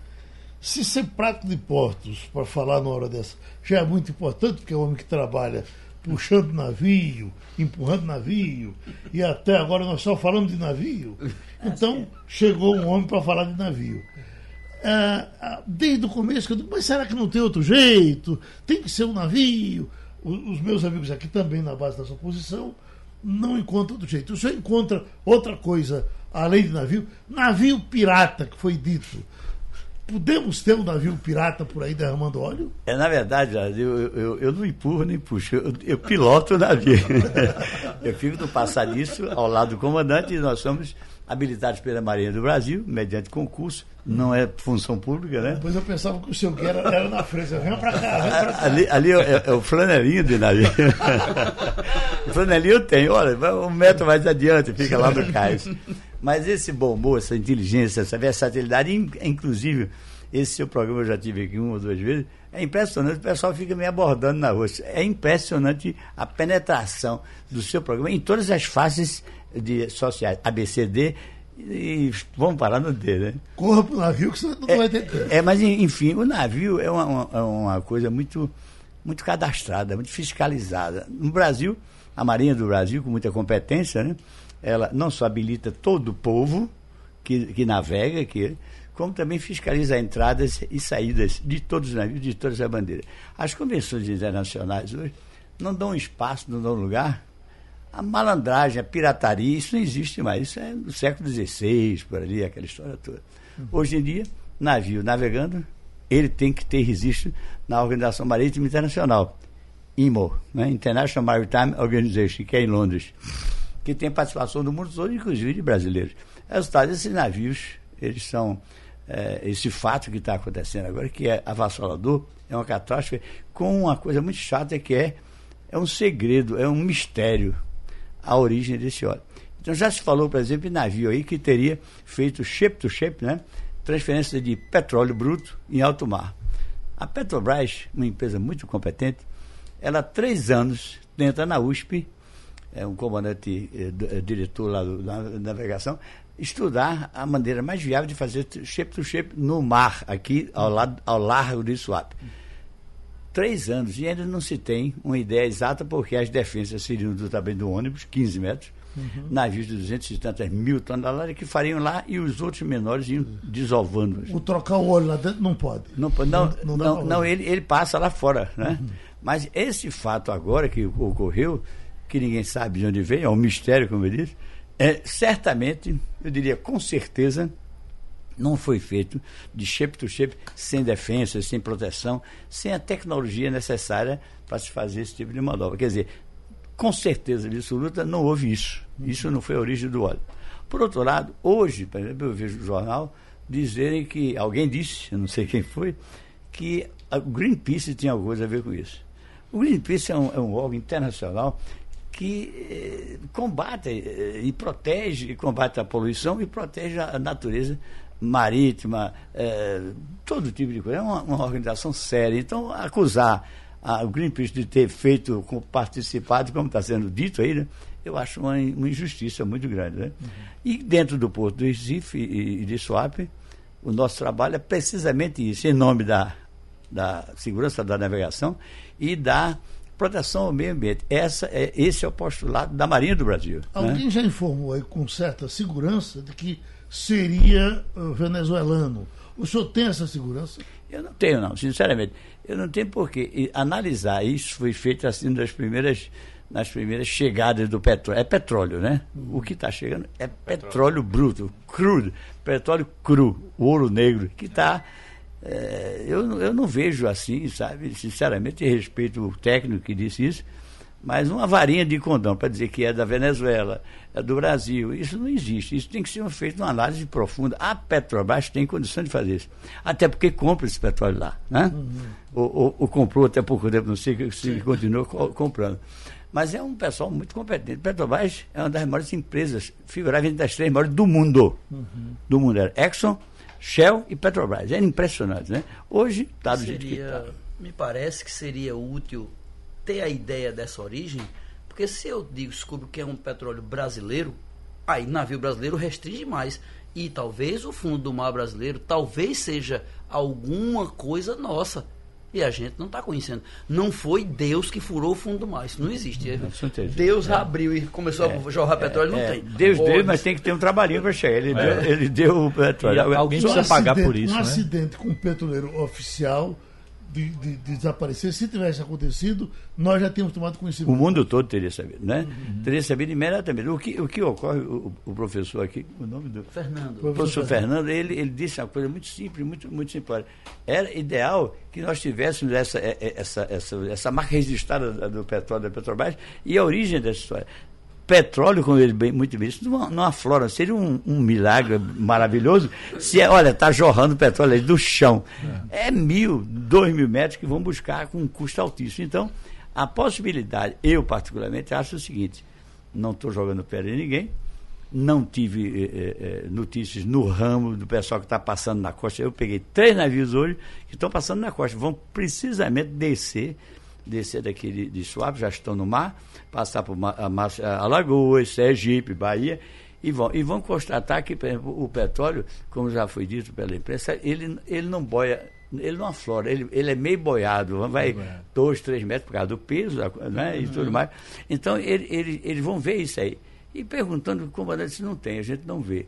Se ser prático de portos, para falar na hora dessa, já é muito importante, porque é o homem que trabalha puxando navio, empurrando navio, e até agora nós só falamos de navio. Então, chegou um homem para falar de navio. Ah, desde o começo, eu digo, mas será que não tem outro jeito? Tem que ser um navio. Os meus amigos aqui também, na base da sua posição, não encontram outro jeito. O senhor encontra outra coisa além de navio? Navio pirata, que foi dito. Podemos ter um navio pirata por aí derramando óleo? É, na verdade, eu, eu, eu não empurro nem puxo, eu, eu piloto o navio. eu fico no passadiço ao lado do comandante e nós somos habilitados pela Marinha do Brasil, mediante concurso, não é função pública, né? Depois eu pensava que o senhor que era, era na frente. Vem pra cá, vem pra cá. Ali, ali é, é o flanelinho de navio. o flanelinho tem, olha, vai um metro mais adiante, fica lá no cais. Mas esse bom humor, essa inteligência, essa versatilidade, in- inclusive, esse seu programa eu já tive aqui uma ou duas vezes, é impressionante, o pessoal fica me abordando na rua. É impressionante a penetração do seu programa em todas as faces de sociais, ABCD, e vamos parar no D, né? Corra pro navio que você não vai ter tempo. É, mas enfim, o navio é uma, uma- é uma coisa muito, muito cadastrada, muito fiscalizada. No Brasil, a Marinha do Brasil, com muita competência, né, ela não só habilita todo o povo que, que navega aqui, como também fiscaliza entradas e saídas de todos os navios, de todas as bandeiras. As convenções internacionais hoje não dão espaço, não dão lugar a malandragem, a pirataria, isso não existe mais. Isso é do século XVI, por ali, aquela história toda. Hoje em dia, navio navegando, ele tem que ter registro na Organização Marítima Internacional, IMO, né? International Maritime Organization, que é em Londres, que tem participação do mundo todo, inclusive de brasileiros. Resultado, esses navios, eles são. É, esse fato que está acontecendo agora, que é avassalador, é uma catástrofe, com uma coisa muito chata que é, é um segredo, é um mistério a origem desse óleo. Então já se falou, por exemplo, em navio aí que teria feito shape to shape, né? Transferência de petróleo bruto em alto mar. A Petrobras, uma empresa muito competente, ela há três anos tenta na USP, é um comandante é, diretor lá do, da navegação, estudar a maneira mais viável de fazer shape to shape no mar, aqui ao, lado, ao largo de Suape. Três anos e ainda não se tem uma ideia exata, porque as defensas seriam do tamanho do ônibus, 15 metros, uhum. navios de 200 e tantas mil toneladas que fariam lá e os outros menores iam desovando. O trocar o óleo lá dentro não pode. Não, não, não, não, não ele, ele passa lá fora. Né? Uhum. Mas esse fato agora que ocorreu, que ninguém sabe de onde veio, é um mistério, como eu disse, é, certamente, eu diria com certeza, não foi feito de shape to shape sem defesa, sem proteção, sem a tecnologia necessária para se fazer esse tipo de manobra. Quer dizer, com certeza absoluta não houve isso. Isso não foi a origem do óleo. Por outro lado, hoje, por exemplo, eu vejo o jornal dizerem que, alguém disse, eu não sei quem foi, que o Greenpeace tinha alguma coisa a ver com isso. O Greenpeace é um, é um órgão internacional que eh, combate eh, e protege, e combate a poluição e protege a natureza marítima, eh, todo tipo de coisa. É uma, uma organização séria. Então, acusar a, o Greenpeace de ter feito, participado, como está sendo dito aí, né, eu acho uma, uma, injustiça muito grande. Né? Uhum. E dentro do Porto do Recife e, e de Suape, o nosso trabalho é precisamente isso, em nome da, da segurança da navegação e da proteção ao meio ambiente. Essa é, esse é o postulado da Marinha do Brasil. Né? Alguém né? já informou aí com certa segurança de que seria uh, venezuelano. O senhor tem essa segurança? Eu não tenho, não, sinceramente. Eu não tenho porquê. E analisar isso foi feito assim das primeiras, nas primeiras chegadas do petróleo. É petróleo, né? O que está chegando é petróleo, petróleo bruto, crudo, petróleo cru, ouro negro, que está é, eu, eu não vejo assim, sabe? Sinceramente, respeito o técnico que disse isso, mas uma varinha de condão para dizer que é da Venezuela, é do Brasil, isso não existe. Isso tem que ser feito uma análise profunda. A Petrobras tem condição de fazer isso. Até porque compra esse petróleo lá. Né? Uhum. Ou, ou, ou, comprou até pouco tempo, não sei se continua comprando. Mas é um pessoal muito competente. Petrobras é uma das maiores empresas, figuráveis das três maiores do mundo. Uhum. Do mundo. Era Exxon, Shell e Petrobras. Era impressionante, né? Hoje está do seria, jeito que está. Me parece que seria útil ter a ideia dessa origem, porque se eu digo, descubro que é um petróleo brasileiro, aí navio brasileiro restringe mais. E talvez o fundo do mar brasileiro, talvez seja alguma coisa nossa e a gente não está conhecendo. Não foi Deus que furou o fundo do mar. Isso não existe. Não, Deus é. abriu e começou é. a jorrar petróleo, não é. tem. Deus deu, mas tem que ter um trabalhinho para chegar. Ele, deu, ele deu o petróleo. E alguém precisa pagar por isso. Um né? acidente com um petroleiro oficial de, de, de, desaparecer. Se tivesse acontecido, nós já tínhamos tomado conhecimento. O mundo todo teria sabido, né? Uhum. Teria sabido imediatamente. O que, o que ocorre, o, o professor aqui, o nome do. Fernando. O professor Fernando, ele, ele disse uma coisa muito simples, muito, muito simples. Era ideal que nós tivéssemos essa, é, é, essa, essa, essa marca registrada do petróleo da Petrobras e a origem dessa história petróleo, como ele bem, muito bem disse, não, não aflora. Seria um, um, milagre maravilhoso se, é, olha, está jorrando petróleo aí do chão. É. é mil, dois mil metros que vão buscar com um custo altíssimo. Então, a possibilidade, eu particularmente acho o seguinte: não estou jogando pedra em ninguém, não tive eh, eh, notícias no ramo do pessoal que está passando na costa. Eu peguei três navios hoje que estão passando na costa, vão precisamente descer descer daqui de, de Suape, já estão no mar, passar por Alagoas, Sergipe, Bahia, e vão, e vão constatar que, por exemplo, o petróleo, como já foi dito pela imprensa, ele, ele não boia, ele não aflora, ele, ele é meio boiado, vai dois, três metros por causa do peso né, e tudo mais. Então, ele, ele, eles vão ver isso aí. E perguntando, o comandante não tem, a gente não vê.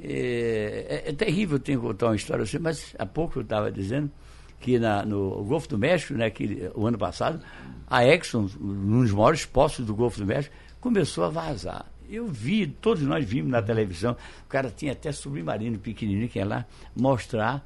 É, é, é terrível ter que contar uma história assim, mas há pouco eu estava dizendo que na, no Golfo do México, né, que, o ano passado, a Exxon, um dos maiores postos do Golfo do México, começou a vazar. Eu vi, todos nós vimos na televisão, o cara tinha até submarino pequenininho que ia lá mostrar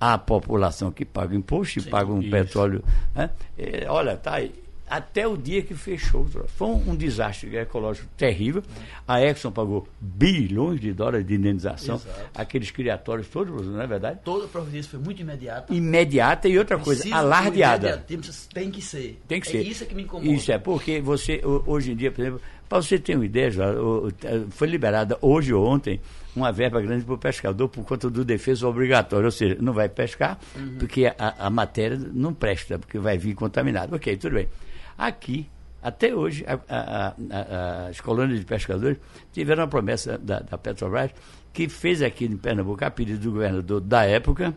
à população que paga imposto e paga um isso. petróleo. Né? É, olha, tá aí. Até o dia que fechou o troço. Foi um, um desastre ecológico terrível. A Exxon pagou bilhões de dólares de indenização, Exato. aqueles criatórios todos, não é verdade? Toda a providência foi muito imediata. Imediata e outra coisa, alardeada. Tem que ser. Tem que é ser. Isso que me incomoda. Isso é porque você, ho- hoje em dia, por exemplo, para você ter uma ideia, já, foi liberada hoje ou ontem uma verba grande para o pescador por conta do defesa obrigatório, ou seja, não vai pescar Uhum. porque a, a matéria não presta, porque vai vir contaminado. Ok, tudo bem. Aqui, até hoje, a- a- a- as colônias de pescadores tiveram a promessa da, da Petrobras, que fez aqui em Pernambuco, a pedido do governador da época,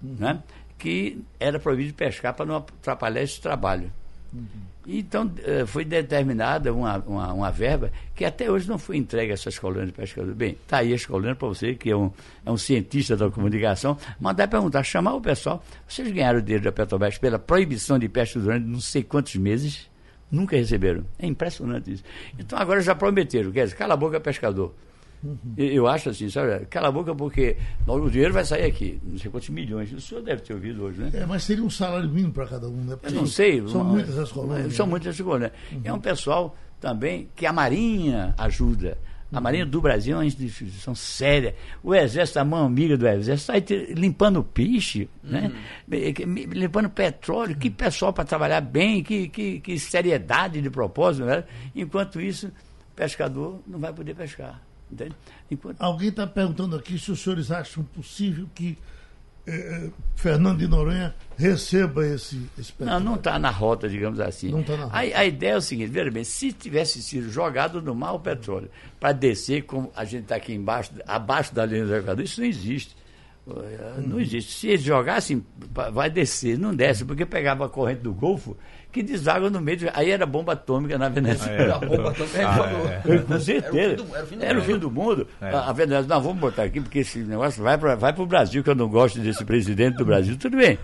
né, que era proibido pescar para não atrapalhar esse trabalho. Então, eh, foi determinada uma, uma, uma verba que até hoje não foi entregue a essas colônias de pescadores. Bem, está aí as colônias para você, que é um, é um cientista da comunicação, mandar perguntar, chamar o pessoal. Vocês ganharam dinheiro da Petrobras pela proibição de pesca durante não sei quantos meses? Nunca receberam. É impressionante isso. Então, agora já prometeram. Quer dizer, cala a boca, pescador. Eu, eu acho assim, sabe? Cala a boca porque o dinheiro vai sair aqui. Não sei quantos milhões. O senhor deve ter ouvido hoje, né? É, mas seria um salário mínimo para cada um, né? Eu não sei. São uma- muitas as colônias. São né? muitas as colônias. É um pessoal também que a Marinha ajuda. A Marinha do Brasil é uma instituição séria. O Exército, a mão amiga do Exército, está limpando peixe, né? Que- me- limpando petróleo. Que pessoal para trabalhar bem, que, que, que seriedade de propósito. Né? Enquanto isso, o pescador não vai poder pescar. Entende? Enquanto, Alguém está perguntando aqui se os senhores acham possível que eh, eh, Fernando de Noronha receba esse, esse Não, petróleo. não está na rota, digamos assim. Não tá na rota. A, a ideia é o seguinte, veja bem, se tivesse sido jogado no mar o petróleo para descer, como a gente está aqui embaixo, abaixo da linha do Equador, isso não existe. Eh, Não existe. Se eles jogassem, vai descer, não desce, porque pegava a corrente do Golfo que deságua no meio. de- Aí era bomba atômica na Venezuela. Bomba também Ah, é. Com certeza. era o fim do mundo. É. A, Venezuela, não, vamos botar aqui, porque esse negócio vai para vai o Brasil, que eu não gosto desse presidente do Brasil. Tudo bem.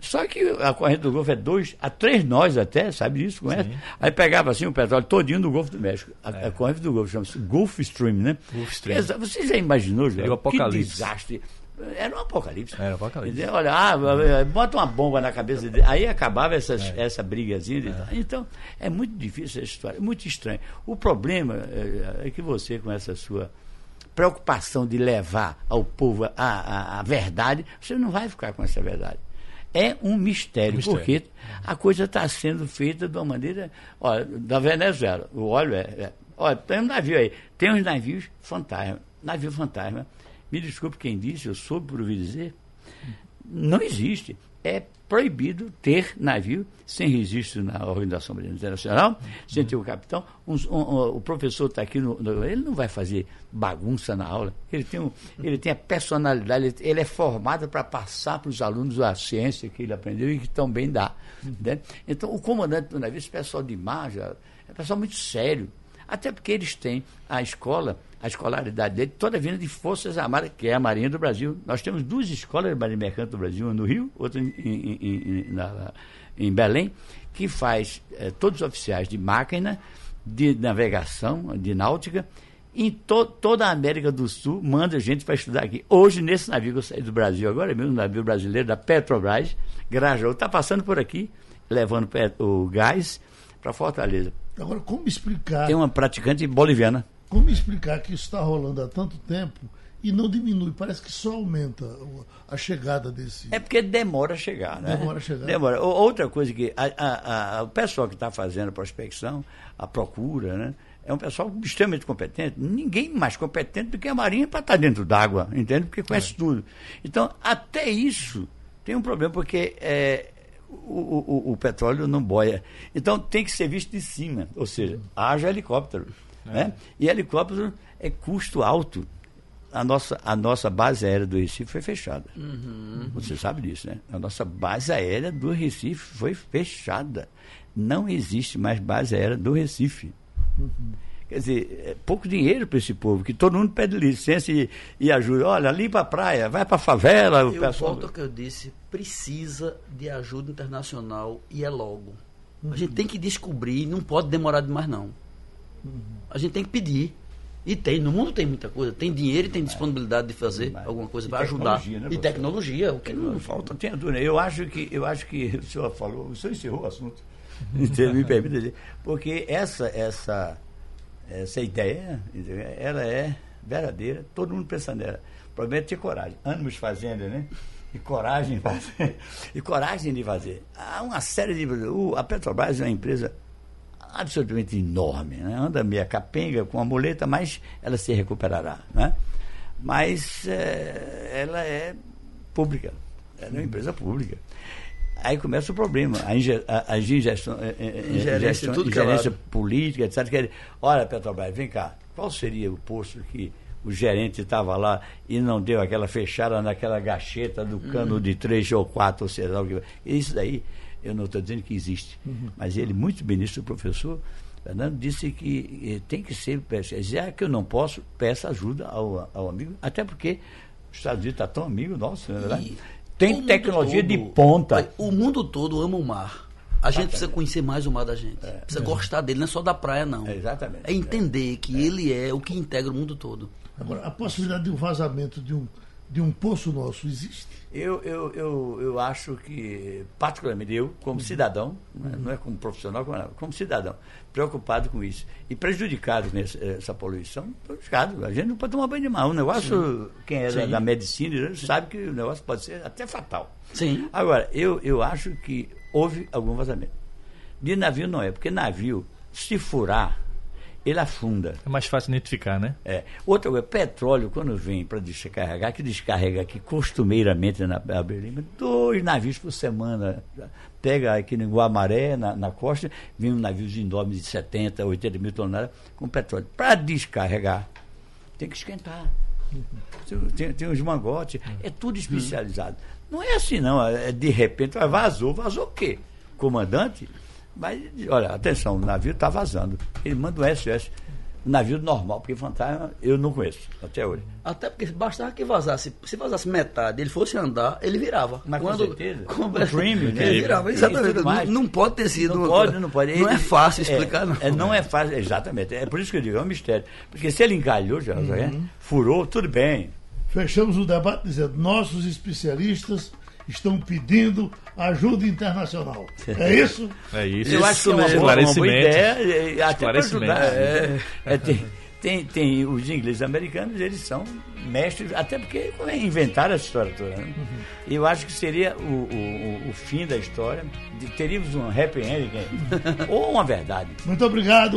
Só que a corrente do Golfo é dois a três nós até, sabe disso? Conhece? Aí pegava assim o petróleo todinho do Golfo do México. A, a corrente do Golfo chama-se Gulf Stream, né? Gulf Stream. Você já imaginou, Joel? Que apocalipse. desastre. Era um apocalipse. Era um apocalipse. Olha, ah, bota uma bomba na cabeça dele. Aí acabava essas, essa brigazinha. de- Então, é muito difícil essa história, é muito estranho. O problema é, é que você, com essa sua preocupação de levar ao povo a, a, a verdade, você não vai ficar com essa verdade. É um mistério, Mistério. porque a coisa está sendo feita de uma maneira. Olha, da Venezuela, o óleo é. é olha, tem um navio aí, tem uns navios fantasma. Navio fantasma. Me desculpe quem disse, eu soube por ouvir dizer. Não existe. É proibido ter navio sem registro na Organização Marítima Internacional, sem ter o capitão. Uns- um- um- o professor está aqui, no, no- ele não vai fazer bagunça na aula. Ele tem, um- ele tem a personalidade, ele, ele é formado para passar para os alunos a ciência que ele aprendeu e que também dá. né? Então, o comandante do navio, esse pessoal de mar, já, é pessoal muito sério. Até porque eles têm a escola, a escolaridade dele, toda vinda de Forças Armadas, que é a Marinha do Brasil. Nós temos duas escolas de Marinha Mercante do Brasil, uma no Rio, outra em, em- em- na- em Belém, que faz eh, todos os oficiais de máquina, de navegação, de náutica, em to- toda a América do Sul, manda gente para estudar aqui. Hoje, nesse navio que eu saí do Brasil, agora mesmo, um navio brasileiro da Petrobras, Grajaú, está passando por aqui, levando o gás para Fortaleza. Agora, como explicar, Tem uma praticante boliviana. como explicar que isso está rolando há tanto tempo e não diminui? Parece que só aumenta a chegada desse. É porque demora a chegar, né? Demora a chegar. Demora. Outra coisa que a- a- a- o pessoal que está fazendo a prospecção, a procura, né? É um pessoal extremamente competente. Ninguém mais competente do que a Marinha para estar dentro d'água, entende? Porque conhece tudo. Então, até isso tem um problema, porque é, o, o- o petróleo não boia. Então, tem que ser visto de cima, ou seja, haja helicóptero. Né? E helicóptero é custo alto. A nossa, a nossa base aérea do Recife foi fechada. Você sabe disso, né? A nossa base aérea do Recife foi fechada. Não existe mais base aérea do Recife. Quer dizer, é pouco dinheiro para esse povo, que todo mundo pede licença e, e ajuda. Olha, limpa a praia, vai para a favela. O Eu pessoal... volto ao que eu disse, precisa de ajuda internacional e é logo. A gente tem que descobrir, não pode demorar demais não. A gente tem que pedir. E tem, no mundo tem muita coisa. Tem dinheiro e tem disponibilidade de fazer Mas- alguma coisa para ajudar. tecnologia, né, e tecnologia, o que não falta. Não tenha dúvida. Eu acho que, eu acho que o senhor falou, o senhor encerrou o assunto. Me permita dizer. Porque essa, essa, essa ideia, ela é verdadeira, todo mundo pensando nela. O problema é ter coragem. Ânimos fazendo, né? E coragem de fazer. E coragem de fazer. Há uma série de. a Petrobras é uma empresa absolutamente enorme. Né? Anda meia capenga com a muleta, mas ela se recuperará. Né? Mas é, ela é pública. Ela é uma empresa pública. Aí começa o problema, a, inge, a, a ingestão, é, é, ingerência, tudo ingerência política, etc. Que, olha, Petrobras, vem cá, qual seria o posto que o gerente estava lá e não deu aquela fechada naquela gacheta do cano uhum. de três ou quatro, ou seja, isso daí eu não estou dizendo que existe, uhum. mas ele, muito ministro, o professor Fernando, disse que eh, tem que ser, já que eu não posso, peça ajuda ao, ao amigo, até porque os Estados Unidos está tão amigo nosso, não é verdade? Tem tecnologia todo, de ponta. O mundo todo ama o mar. A gente precisa conhecer mais o mar da gente. É, precisa é. gostar dele, não é só da praia, não. É, exatamente. É entender que é. ele é o que integra o mundo todo. Agora, a possibilidade de um vazamento de um, de um poço nosso existe? Eu, eu, eu, eu acho que, particularmente eu, como cidadão, uhum. não é como profissional, como, como cidadão, preocupado com isso e prejudicado com essa poluição, prejudicado. A gente não pode tomar banho de mar. O negócio, Sim. quem é da, da, medicina sabe que o negócio pode ser até fatal. Sim. Agora, eu, eu acho que houve algum vazamento. De navio não é, porque navio, se furar, ele afunda. É mais fácil identificar, né? É. Outra coisa, petróleo, quando vem para descarregar, que descarrega aqui costumeiramente na Berlim, dois navios por semana. Pega aqui no Guamaré, na, na costa, vem um navio enormes de 70, 80 mil toneladas com petróleo. Para descarregar, tem que esquentar. Tem, tem uns mangotes, é tudo especializado. Não é assim, não. É de repente, vazou, vazou o quê? Comandante? Mas, olha, atenção, o navio está vazando. Ele manda um SOS. Navio normal, porque fantasma eu não conheço até hoje. Até porque bastava que vazasse, se vazasse metade, ele fosse andar, ele virava. Mas Quando, com certeza. Com, o Dream, né? Ele virava, exatamente. Não, não, pode ter sido. Não pode, não pode. Não é fácil explicar, é, não. É, não é fácil, exatamente. É por isso que eu digo, é um mistério. Porque se ele encalhou, já, uhum. furou, tudo bem. Fechamos o debate dizendo: nossos especialistas estão pedindo ajuda internacional. É isso? É isso. Eu acho que é uma boa, uma boa ideia, até para ajudar. É, é, tem, tem, tem os ingleses americanos, eles são mestres, até porque inventaram essa história toda. Né? Uhum. Eu acho que seria o, o, o, fim da história, teríamos um happy ending ou uma verdade. Muito obrigado.